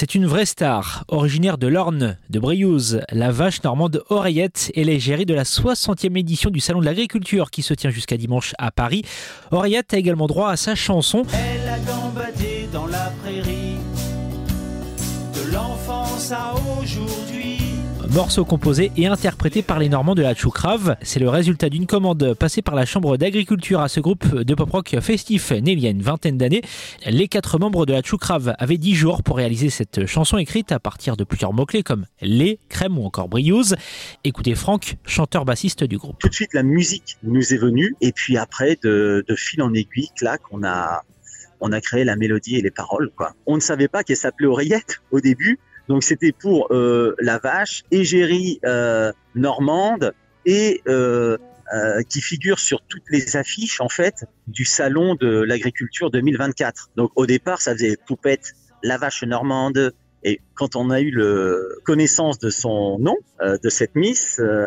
C'est une vraie star, originaire de l'Orne, de Briouze. La vache normande Oreillette est l'égérie de la 60e édition du Salon de l'Agriculture qui se tient jusqu'à dimanche à Paris. Oreillette a également droit à sa chanson. Elle a gambadé dans la prairie, de l'enfance à aujourd'hui. Morceau composé et interprété par les Normands de la Choucrave. C'est le résultat d'une commande passée par la Chambre d'agriculture à ce groupe de pop rock festif né il y a une vingtaine d'années. Les quatre membres de la Choucrave avaient dix jours pour réaliser cette chanson écrite à partir de plusieurs mots-clés comme lait, crème ou encore briouse. Écoutez Franck, chanteur bassiste du groupe. Tout de suite, la musique nous est venue et puis après, de, fil en aiguille, clac, on a, on a créé la mélodie et les paroles. On ne savait pas qu'elle s'appelait Oreillette au début. Donc c'était pour euh, la vache, égérie euh, normande et euh, euh, qui figure sur toutes les affiches en fait du salon de l'agriculture 2024. Donc au départ, ça faisait poupette la vache normande. Et quand on a eu le connaissance de son nom, euh, de cette Miss, euh,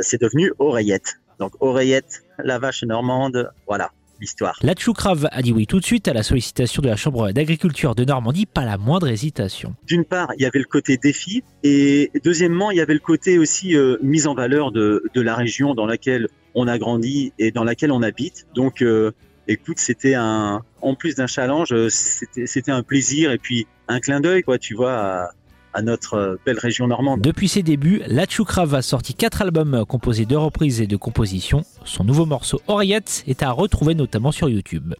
c'est devenu Oreillette. Donc Oreillette, la vache normande, voilà l'histoire. La a dit oui tout de suite à la sollicitation de la Chambre d'agriculture de Normandie, pas la moindre hésitation. D'une part, il y avait le côté défi, et deuxièmement, il y avait le côté aussi euh, mise en valeur de, de, la région dans laquelle on a grandi et dans laquelle on habite. Donc, euh, écoute, c'était un, en plus d'un challenge, c'était un plaisir et puis un clin d'œil, quoi, tu vois. À, euh. Depuis ses débuts, La a sorti quatre albums composés de reprises et de compositions. Son nouveau morceau Oriette est à retrouver notamment sur YouTube.